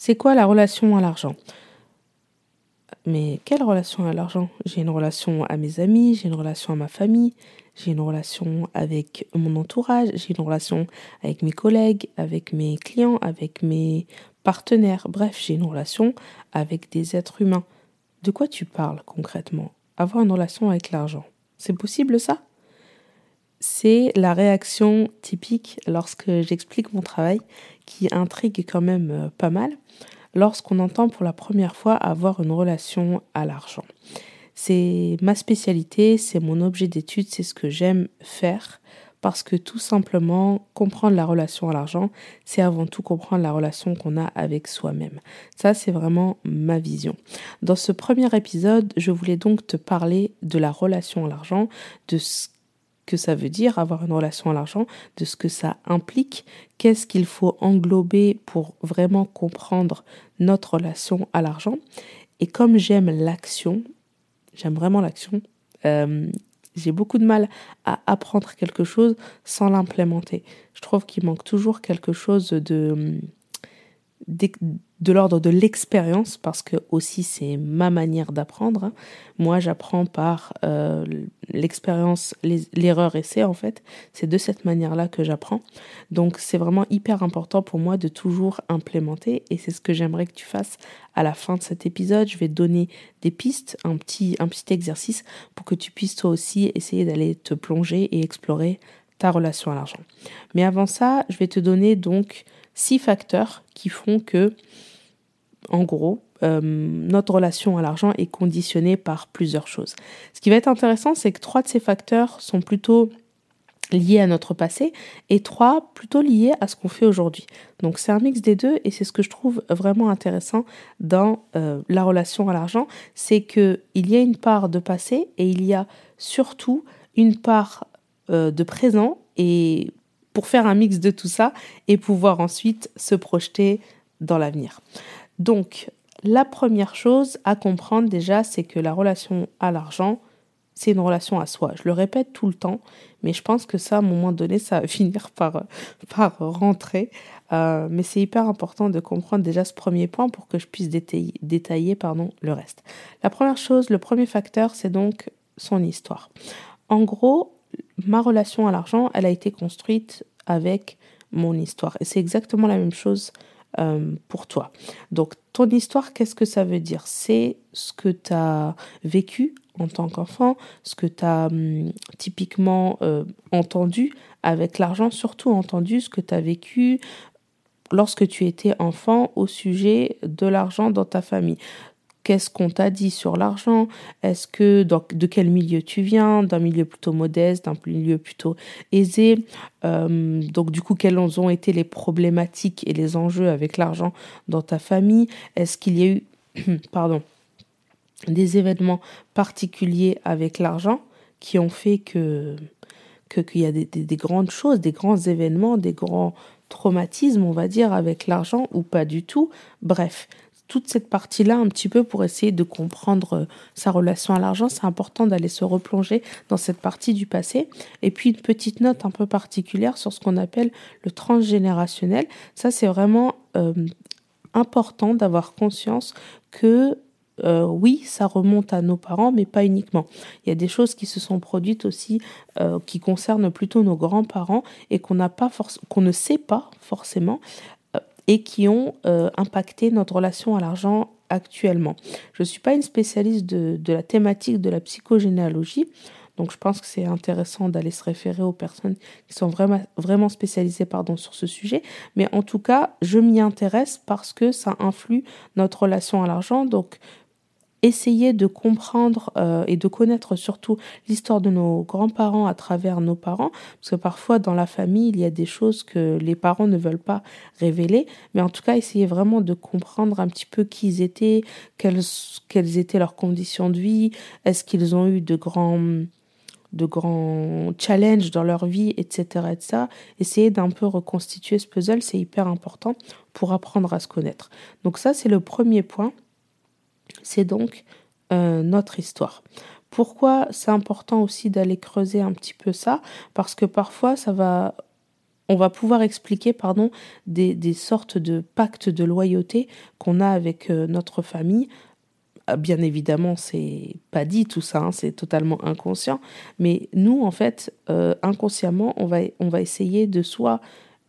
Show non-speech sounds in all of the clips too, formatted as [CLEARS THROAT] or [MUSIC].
C'est quoi la relation à l'argent? Mais quelle relation à l'argent? J'ai une relation à mes amis, j'ai une relation à ma famille, j'ai une relation avec mon entourage, j'ai une relation avec mes collègues, avec mes clients, avec mes partenaires. Bref, j'ai une relation avec des êtres humains. De quoi tu parles concrètement? Avoir une relation avec l'argent. C'est possible ça? C'est la réaction typique lorsque j'explique mon travail qui intrigue quand même euh, pas mal lorsqu'on entend pour la première fois avoir une relation à l'argent. C'est ma spécialité, c'est mon objet d'étude, c'est ce que j'aime faire parce que tout simplement, comprendre la relation à l'argent, c'est avant tout comprendre la relation qu'on a avec soi-même. Ça, c'est vraiment ma vision. Dans ce premier épisode, je voulais donc te parler de la relation à l'argent, de ce que ça veut dire avoir une relation à l'argent, de ce que ça implique, qu'est-ce qu'il faut englober pour vraiment comprendre notre relation à l'argent. Et comme j'aime l'action, j'aime vraiment l'action, euh, j'ai beaucoup de mal à apprendre quelque chose sans l'implémenter. Je trouve qu'il manque toujours quelque chose de de l'ordre de l'expérience, parce que aussi c'est ma manière d'apprendre. Hein. Moi, j'apprends par euh, l'expérience, l'erreur essai en fait. C'est de cette manière-là que j'apprends. Donc, c'est vraiment hyper important pour moi de toujours implémenter, et c'est ce que j'aimerais que tu fasses à la fin de cet épisode. Je vais te donner des pistes, un petit, un petit exercice pour que tu puisses toi aussi essayer d'aller te plonger et explorer ta relation à l'argent. Mais avant ça, je vais te donner donc six facteurs qui font que, en gros, euh, notre relation à l'argent est conditionnée par plusieurs choses. Ce qui va être intéressant, c'est que trois de ces facteurs sont plutôt liés à notre passé et trois plutôt liés à ce qu'on fait aujourd'hui. Donc c'est un mix des deux et c'est ce que je trouve vraiment intéressant dans euh, la relation à l'argent, c'est que il y a une part de passé et il y a surtout une part euh, de présent et pour faire un mix de tout ça et pouvoir ensuite se projeter dans l'avenir. Donc, la première chose à comprendre déjà, c'est que la relation à l'argent, c'est une relation à soi. Je le répète tout le temps, mais je pense que ça, à un moment donné, ça va [LAUGHS] finir par, par rentrer. Euh, mais c'est hyper important de comprendre déjà ce premier point pour que je puisse détailler, détailler pardon, le reste. La première chose, le premier facteur, c'est donc son histoire. En gros, ma relation à l'argent, elle a été construite avec mon histoire. Et c'est exactement la même chose euh, pour toi. Donc, ton histoire, qu'est-ce que ça veut dire? C'est ce que tu as vécu en tant qu'enfant, ce que tu as hum, typiquement euh, entendu avec l'argent, surtout entendu ce que tu as vécu lorsque tu étais enfant au sujet de l'argent dans ta famille. Qu'est-ce qu'on t'a dit sur l'argent? Est-ce que de quel milieu tu viens? D'un milieu plutôt modeste, d'un milieu plutôt aisé. Euh, Donc du coup, quelles ont été les problématiques et les enjeux avec l'argent dans ta famille? Est-ce qu'il y a eu, [CLEARS THROAT] pardon, des événements particuliers avec l'argent qui ont fait que qu'il y a des, des, grandes choses, des grands événements, des grands traumatismes, on va dire, avec l'argent ou pas du tout? Bref, toute cette partie-là un petit peu pour essayer de comprendre euh, sa relation à l'argent. C'est important d'aller se replonger dans cette partie du passé. Et puis une petite note un peu particulière sur ce qu'on appelle le transgénérationnel. Ça, c'est vraiment euh, important d'avoir conscience que euh, oui, ça remonte à nos parents, mais pas uniquement. Il y a des choses qui se sont produites aussi qui concernent plutôt nos grands-parents et qu'on qu'on ne sait pas forcément et qui ont euh, impacté notre relation à l'argent actuellement. Je ne suis pas une spécialiste de, la thématique de la psychogénéalogie, donc je pense que c'est intéressant d'aller se référer aux personnes qui sont vraiment, vraiment spécialisées pardon, sur ce sujet. Mais en tout cas, je m'y intéresse parce que ça influe notre relation à l'argent. Donc essayer de comprendre euh, et de connaître surtout l'histoire de nos grands-parents à travers nos parents, parce que parfois dans la famille, il y a des choses que les parents ne veulent pas révéler, mais en tout cas, essayer vraiment de comprendre un petit peu qui ils étaient, quelles, étaient leurs conditions de vie, est-ce qu'ils ont eu de grands de grands challenges dans leur vie, etc. etc. Essayer d'un peu reconstituer ce puzzle, c'est hyper important pour apprendre à se connaître. Donc ça, c'est le premier point c'est donc euh, notre histoire. Pourquoi c'est important aussi d'aller creuser un petit peu ça? Parce que parfois ça va on va pouvoir expliquer pardon, des, des sortes de pactes de loyauté qu'on a avec euh, notre famille. Ah, bien évidemment, c'est pas dit tout ça, hein, c'est totalement inconscient. Mais nous, en fait, euh, inconsciemment, on va, on va essayer de soit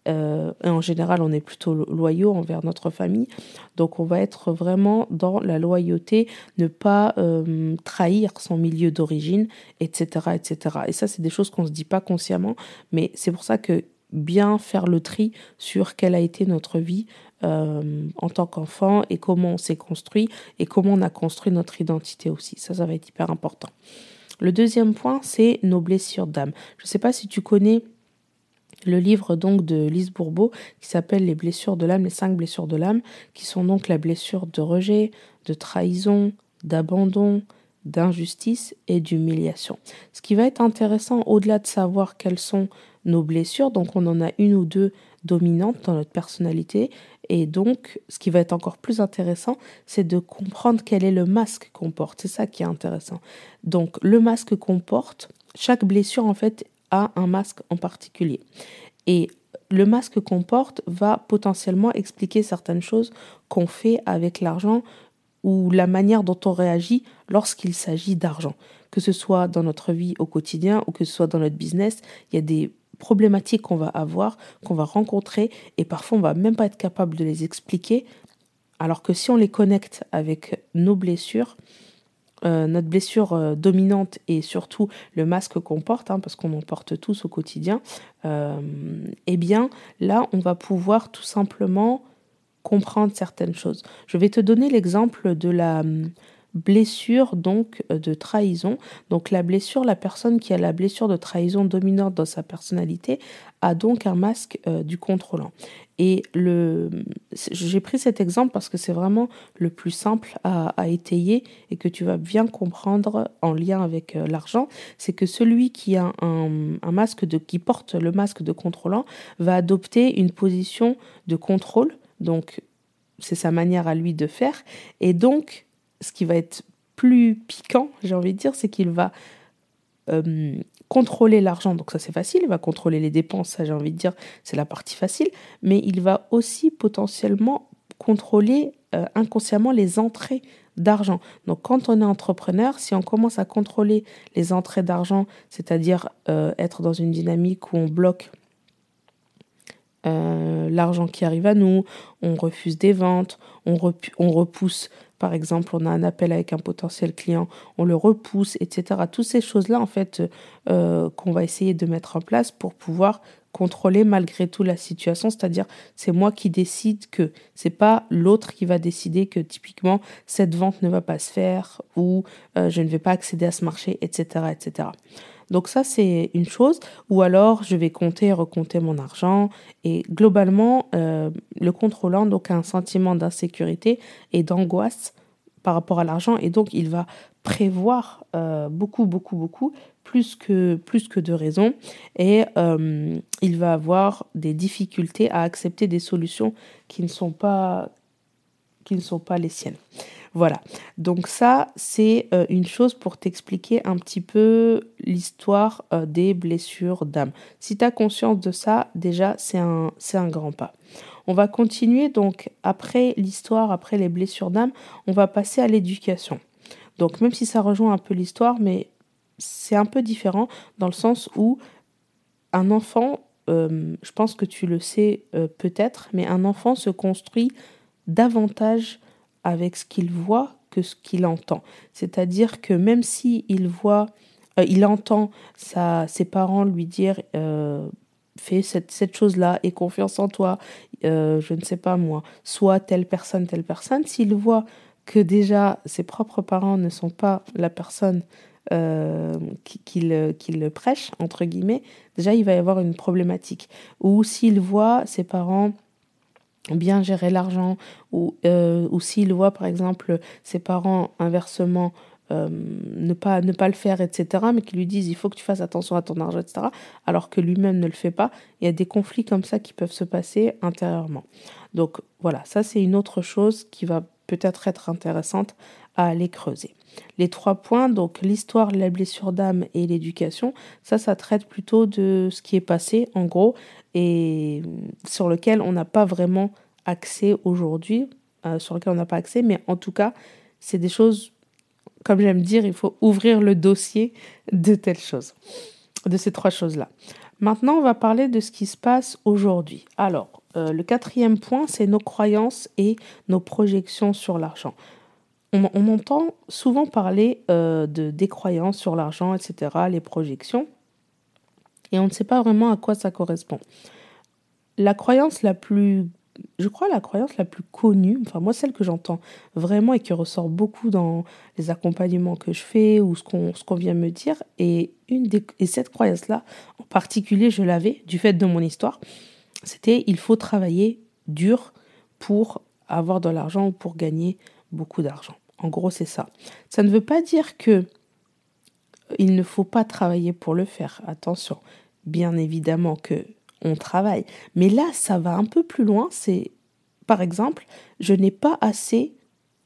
euh, en général, on est plutôt loyaux envers notre famille. Donc, on va être vraiment dans la loyauté, ne pas trahir son milieu d'origine, etc., etc. Et ça, c'est des choses qu'on ne se dit pas consciemment, mais c'est pour ça que bien faire le tri sur quelle a été notre vie euh, en tant qu'enfant et comment on s'est construit et comment on a construit notre identité aussi. Ça, ça va être hyper important. Le deuxième point, c'est nos blessures d'âme. Je ne sais pas si tu connais le livre donc de Lise Bourbeau qui s'appelle Les blessures de l'âme, les cinq blessures de l'âme, qui sont donc la blessure de rejet, de trahison, d'abandon, d'injustice et d'humiliation. Ce qui va être intéressant au-delà de savoir quelles sont nos blessures. Donc on en a une ou deux dominantes dans notre personnalité. Et donc ce qui va être encore plus intéressant, c'est de comprendre quel est le masque qu'on porte. C'est ça qui est intéressant. Donc le masque qu'on porte, chaque blessure en fait un masque en particulier. Et le masque qu'on porte va potentiellement expliquer certaines choses qu'on fait avec l'argent ou la manière dont on réagit lorsqu'il s'agit d'argent. Que ce soit dans notre vie au quotidien ou que ce soit dans notre business, il y a des problématiques qu'on va avoir, qu'on va rencontrer, et parfois on va même pas être capable de les expliquer, alors que si on les connecte avec nos blessures, euh, notre blessure euh, dominante et surtout le masque qu'on porte, hein, parce qu'on en porte tous au quotidien, euh, eh bien là, on va pouvoir tout simplement comprendre certaines choses. Je vais te donner l'exemple de la blessure donc euh, de trahison. Donc la blessure, la personne qui a la blessure de trahison dominante dans sa personnalité a donc un masque euh, du contrôlant. Et le, j'ai pris cet exemple parce que c'est vraiment le plus simple à, étayer et que tu vas bien comprendre en lien avec euh, l'argent. C'est que celui qui a un, un masque de, qui porte le masque de contrôlant va adopter une position de contrôle. Donc c'est sa manière à lui de faire. Et donc ce qui va être plus piquant, j'ai envie de dire, c'est qu'il va euh, contrôler l'argent. Donc ça c'est facile, il va contrôler les dépenses, ça j'ai envie de dire, c'est la partie facile. Mais il va aussi potentiellement contrôler euh, inconsciemment les entrées d'argent. Donc quand on est entrepreneur, si on commence à contrôler les entrées d'argent, c'est-à-dire euh, être dans une dynamique où on bloque l'argent qui arrive à nous, on refuse des ventes, on, on repousse par exemple, on a un appel avec un potentiel client, on le repousse, etc. Toutes ces choses-là, en fait, euh, qu'on va essayer de mettre en place pour pouvoir contrôler malgré tout la situation, c'est-à-dire c'est moi qui décide que c'est pas l'autre qui va décider que typiquement cette vente ne va pas se faire ou euh, je ne vais pas accéder à ce marché, etc., etc. Donc ça, c'est une chose. Ou alors, je vais compter et recompter mon argent. Et globalement, euh, le contrôlant donc, a un sentiment d'insécurité et d'angoisse par rapport à l'argent. Et donc, il va prévoir euh, beaucoup, beaucoup, beaucoup, plus que, plus que de raisons. Et euh, il va avoir des difficultés à accepter des solutions qui ne sont pas, qui ne sont pas les siennes. Voilà. Donc ça, c'est euh, une chose pour t'expliquer un petit peu l'histoire euh, des blessures d'âme. Si tu as conscience de ça, déjà, c'est un, un grand pas. On va continuer donc après l'histoire, après les blessures d'âme, on va passer à l'éducation. Donc même si ça rejoint un peu l'histoire, mais c'est un peu différent dans le sens où un enfant, euh, je pense que tu le sais peut-être, mais un enfant se construit davantage avec ce qu'il voit que ce qu'il entend. C'est-à-dire que même si il voit, euh, il entend ses parents lui dire euh, fais cette, cette chose-là et confiance en toi, euh, je ne sais pas moi, soit telle personne, telle personne, s'il voit que déjà ses propres parents ne sont pas la personne qui, qui, le, qui, le, prêche, entre guillemets, déjà il va y avoir une problématique. Ou s'il voit ses parents bien gérer l'argent ou, euh, ou s'il voit par exemple ses parents inversement euh, ne, pas, ne pas le faire, etc., mais qui lui disent il faut que tu fasses attention à ton argent, etc., alors que lui-même ne le fait pas, il y a des conflits comme ça qui peuvent se passer intérieurement. Donc voilà, ça c'est une autre chose qui va peut-être être intéressante à aller creuser. Les trois points, donc l'histoire, la blessure d'âme et l'éducation, ça, ça traite plutôt de ce qui est passé, en gros, et sur lequel on n'a pas vraiment accès aujourd'hui, euh, sur lequel on n'a pas accès, mais en tout cas, c'est des choses, comme j'aime dire, il faut ouvrir le dossier de telles choses, de ces trois choses-là. Maintenant, on va parler de ce qui se passe aujourd'hui. Alors, euh, le quatrième point, c'est nos croyances et nos projections sur l'argent. On, entend souvent parler euh, de des croyances sur l'argent, etc., les projections, et on ne sait pas vraiment à quoi ça correspond. La croyance la plus je crois, la croyance la plus connue, enfin moi celle que j'entends vraiment et qui ressort beaucoup dans les accompagnements que je fais ou ce qu'on vient me dire, et, une des, et cette croyance-là, en particulier, je l'avais du fait de mon histoire, c'était il faut travailler dur pour avoir de l'argent ou pour gagner beaucoup d'argent. En gros, c'est ça. Ça ne veut pas dire que il ne faut pas travailler pour le faire. Attention, bien évidemment que on travaille. Mais là, ça va un peu plus loin. C'est, par exemple, je n'ai pas assez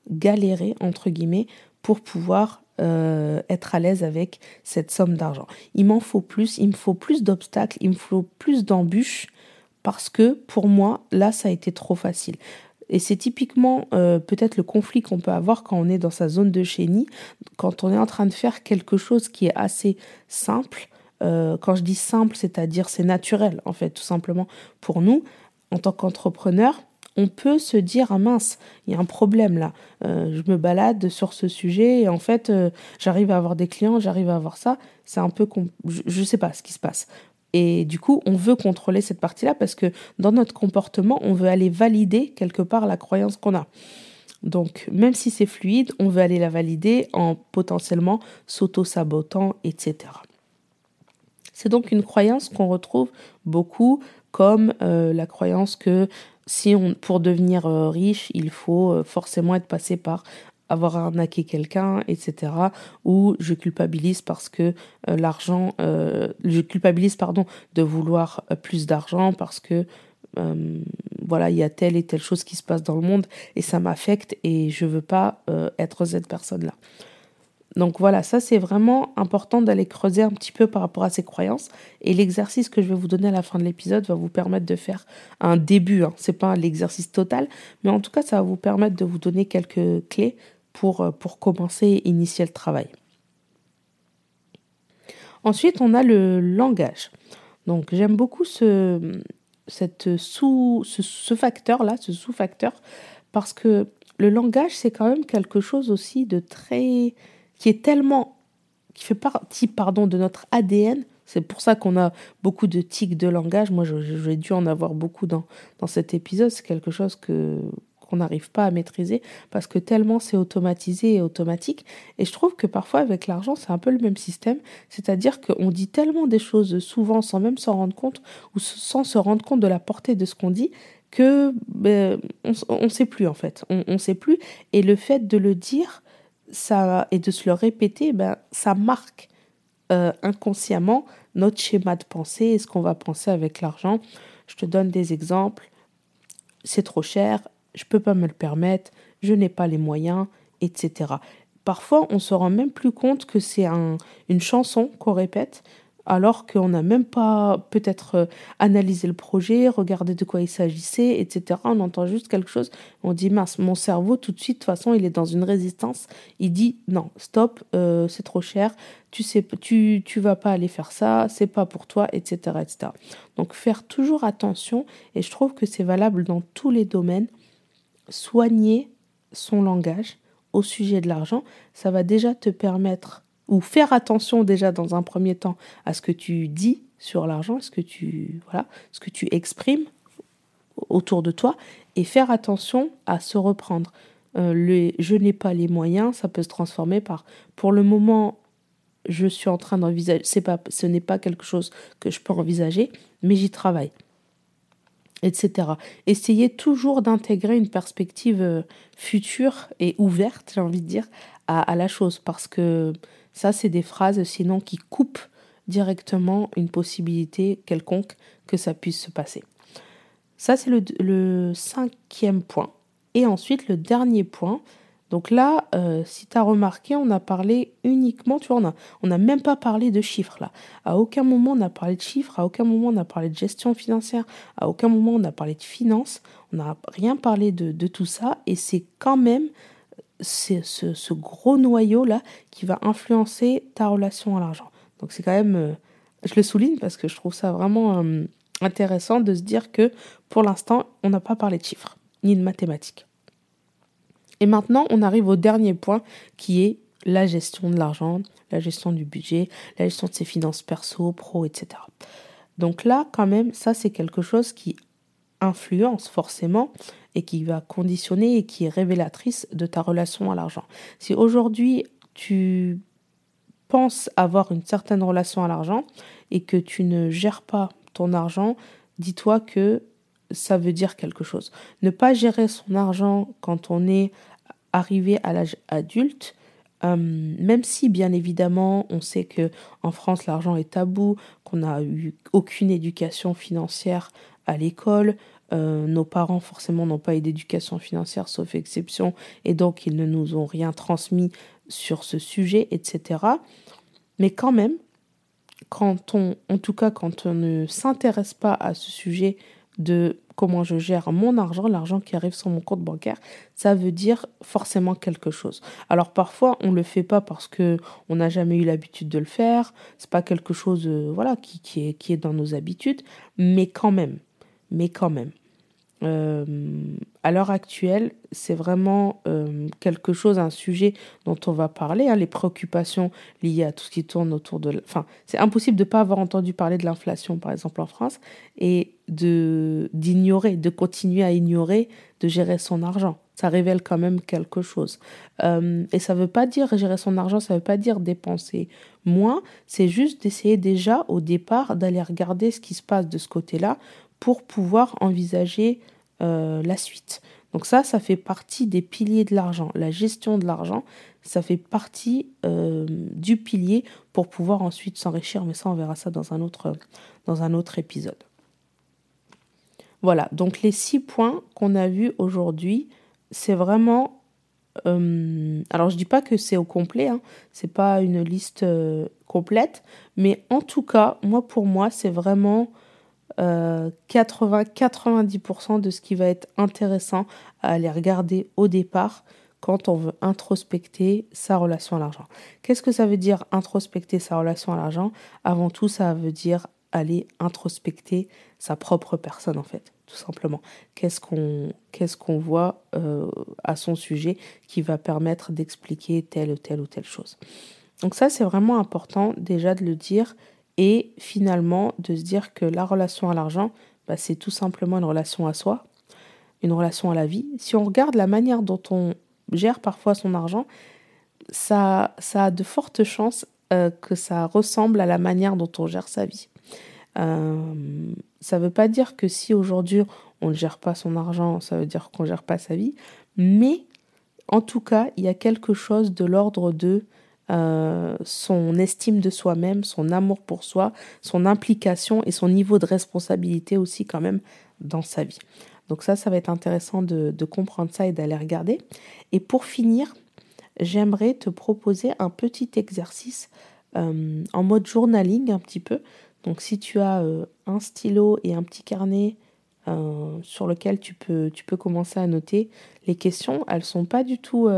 galéré, entre guillemets, pour pouvoir euh, être à l'aise avec cette somme d'argent. Il m'en faut plus, il me faut plus d'obstacles, il me faut plus d'embûches, parce que pour moi, là, ça a été trop facile. Et c'est typiquement euh, peut-être le conflit qu'on peut avoir quand on est dans sa zone de chénie, quand on est en train de faire quelque chose qui est assez simple, euh, quand je dis simple, c'est-à-dire c'est naturel, en fait, tout simplement pour nous, en tant qu'entrepreneur, on peut se dire ah mince, il y a un problème là. Euh, je me balade sur ce sujet et en fait, j'arrive à avoir des clients, j'arrive à avoir ça. C'est un peu je ne sais pas ce qui se passe. Et du coup, on veut contrôler cette partie-là parce que dans notre comportement, on veut aller valider quelque part la croyance qu'on a. Donc, même si c'est fluide, on veut aller la valider en potentiellement s'auto-sabotant, etc. C'est donc une croyance qu'on retrouve beaucoup comme euh, la croyance que si on, pour devenir euh, riche, il faut euh, forcément être passé par avoir arnaqué quelqu'un, etc. Ou je culpabilise parce que l'argent, je culpabilise pardon de vouloir plus d'argent parce que voilà il y a telle et telle chose qui se passe dans le monde et ça m'affecte et je veux pas être cette personne là. Donc voilà, ça c'est vraiment important d'aller creuser un petit peu par rapport à ces croyances. Et l'exercice que je vais vous donner à la fin de l'épisode va vous permettre de faire un début. Hein. C'est pas l'exercice total, mais en tout cas ça va vous permettre de vous donner quelques clés pour, euh, pour commencer et initier le travail. Ensuite, on a le langage. Donc j'aime beaucoup ce, cette sous, ce, facteur-là, ce sous-facteur, parce que le langage, c'est quand même quelque chose aussi de très qui est tellement, qui fait partie, pardon, de notre ADN. C'est pour ça qu'on a beaucoup de tics de langage. Moi, j'ai dû en avoir beaucoup dans, dans cet épisode. C'est quelque chose que qu'on n'arrive pas à maîtriser parce que tellement c'est automatisé et automatique. Et je trouve que parfois avec l'argent, c'est un peu le même système. C'est-à-dire qu'on dit tellement des choses souvent sans même s'en rendre compte ou sans se rendre compte de la portée de ce qu'on dit que ben, on ne sait plus en fait. On ne sait plus. Et le fait de le dire, ça, et de se le répéter, ben, ça marque euh, inconsciemment notre schéma de pensée et ce qu'on va penser avec l'argent. Je te donne des exemples. C'est trop cher, je ne peux pas me le permettre, je n'ai pas les moyens, etc. Parfois, on se rend même plus compte que c'est un, une chanson qu'on répète, alors qu'on n'a même pas peut-être euh, analysé le projet, regardé de quoi il s'agissait, etc. On entend juste quelque chose, on dit mince, mon cerveau tout de suite, de toute façon, il est dans une résistance, il dit non, stop, euh, c'est trop cher, tu sais, tu, tu vas pas aller faire ça, c'est pas pour toi, etc., etc. Donc faire toujours attention, et je trouve que c'est valable dans tous les domaines, soigner son langage au sujet de l'argent, ça va déjà te permettre ou faire attention déjà dans un premier temps à ce que tu dis sur l'argent, ce que tu voilà, ce que tu exprimes autour de toi et faire attention à se reprendre. Euh, le, je n'ai pas les moyens, ça peut se transformer par pour le moment je suis en train d'envisager, ce n'est pas quelque chose que je peux envisager, mais j'y travaille, etc. Essayez toujours d'intégrer une perspective euh, future et ouverte, j'ai envie de dire, à, à la chose, parce que ça, c'est des phrases sinon qui coupent directement une possibilité quelconque que ça puisse se passer. Ça, c'est le, cinquième point. Et ensuite, le dernier point, Donc là, euh, si tu as remarqué, on a parlé uniquement, tu vois, on n'a même pas parlé de chiffres là. À aucun moment on a parlé de chiffres, à aucun moment on a parlé de gestion financière, à aucun moment on a parlé de finances, on n'a rien parlé de, tout ça. Et c'est quand même ce, gros noyau là qui va influencer ta relation à l'argent. Donc c'est quand même, euh, je le souligne parce que je trouve ça vraiment euh, intéressant de se dire que pour l'instant, on n'a pas parlé de chiffres ni de mathématiques. Et maintenant, on arrive au dernier point qui est la gestion de l'argent, la gestion du budget, la gestion de ses finances perso, pro, etc. Donc là, quand même, ça c'est quelque chose qui influence forcément et qui va conditionner et qui est révélatrice de ta relation à l'argent. Si aujourd'hui tu penses avoir une certaine relation à l'argent et que tu ne gères pas ton argent, dis-toi que ça veut dire quelque chose. Ne pas gérer son argent quand on est arrivé à l'âge adulte, euh, même si bien évidemment on sait que en France l'argent est tabou, qu'on n'a eu aucune éducation financière à l'école, euh, nos parents forcément n'ont pas eu d'éducation financière sauf exception et donc ils ne nous ont rien transmis sur ce sujet, etc. Mais quand même, quand on, en tout cas quand on ne s'intéresse pas à ce sujet de comment je gère mon argent, l'argent qui arrive sur mon compte bancaire, ça veut dire forcément quelque chose. Alors parfois on le fait pas parce que on n'a jamais eu l'habitude de le faire, c'est pas quelque chose euh, voilà qui, est, qui est dans nos habitudes, mais quand même, mais quand même. Euh, à l'heure actuelle, c'est vraiment euh, quelque chose, un sujet dont on va parler, hein, les préoccupations liées à tout ce qui tourne autour de... Enfin, c'est impossible de ne pas avoir entendu parler de l'inflation, par exemple, en France, et d'ignorer, de continuer à ignorer, de gérer son argent. Ça révèle quand même quelque chose. Euh, et ça ne veut pas dire gérer son argent, ça ne veut pas dire dépenser moins, c'est juste d'essayer déjà au départ d'aller regarder ce qui se passe de ce côté-là pour pouvoir envisager la suite. Donc ça, ça fait partie des piliers de l'argent. La gestion de l'argent, ça fait partie euh, du pilier pour pouvoir ensuite s'enrichir. Mais ça, on verra ça dans un autre, dans épisode. Voilà, donc les six points qu'on a vus aujourd'hui, c'est vraiment... Euh, alors je dis pas que c'est au complet, hein, c'est pas une liste complète, mais en tout cas, moi pour moi, c'est vraiment 80-90% euh, de ce qui va être intéressant à aller regarder au départ quand on veut introspecter sa relation à l'argent. Qu'est-ce que ça veut dire introspecter sa relation à l'argent? Avant tout, ça veut dire aller introspecter sa propre personne en fait, tout simplement. Qu'est-ce qu'on voit euh, à son sujet qui va permettre d'expliquer telle ou telle ou telle chose? Donc ça, c'est vraiment important déjà de le dire et finalement de se dire que la relation à l'argent, bah, c'est tout simplement une relation à soi, une relation à la vie. Si on regarde la manière dont on gère parfois son argent, ça, ça a de fortes chances euh, que ça ressemble à la manière dont on gère sa vie. Euh, ça ne veut pas dire que si aujourd'hui on ne gère pas son argent, ça veut dire qu'on ne gère pas sa vie, mais en tout cas, il y a quelque chose de l'ordre de euh, son estime de soi-même, son amour pour soi, son implication et son niveau de responsabilité aussi quand même dans sa vie. Donc ça, ça va être intéressant de, comprendre ça et d'aller regarder. Et pour finir, j'aimerais te proposer un petit exercice euh, en mode journaling un petit peu. Donc si tu as euh, un stylo et un petit carnet sur lequel tu peux, tu peux commencer à noter les questions, elles sont pas du tout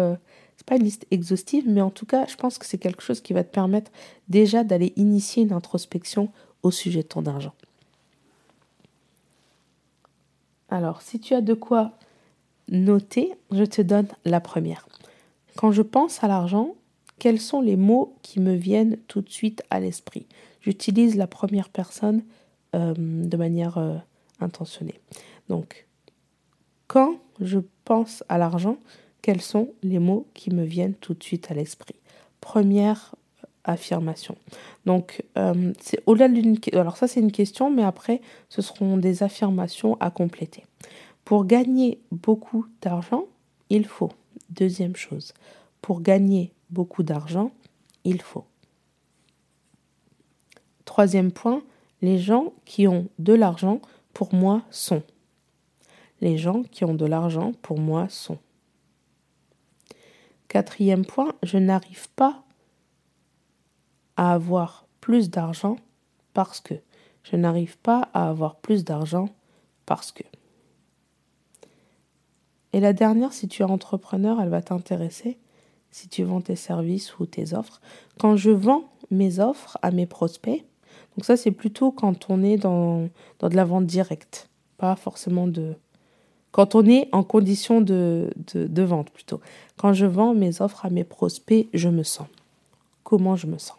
pas une liste exhaustive, mais en tout cas, je pense que c'est quelque chose qui va te permettre déjà d'aller initier une introspection au sujet de ton argent. Alors, si tu as de quoi noter, je te donne la première. Quand je pense à l'argent, quels sont les mots qui me viennent tout de suite à l'esprit? J'utilise la première personne euh, de manière euh, intentionnée. Donc, quand je pense à l'argent, quels sont les mots qui me viennent tout de suite à l'esprit? Première affirmation. Donc, euh, c'est au-delà d'une. Alors, ça, c'est une question, mais après, ce seront des affirmations à compléter. Pour gagner beaucoup d'argent, il faut. Deuxième chose. Pour gagner beaucoup d'argent, il faut. Troisième point, les gens qui ont de l'argent, pour moi, sont. Les gens qui ont de l'argent, pour moi, sont. Quatrième point, je n'arrive pas à avoir plus d'argent parce que. Je n'arrive pas à avoir plus d'argent parce que. Et la dernière, si tu es entrepreneur, elle va t'intéresser si tu vends tes services ou tes offres. Quand je vends mes offres à mes prospects, donc ça c'est plutôt quand on est dans, de la vente directe, pas forcément de... Quand on est en condition de, de, vente plutôt. Quand je vends mes offres à mes prospects, je me sens. Comment je me sens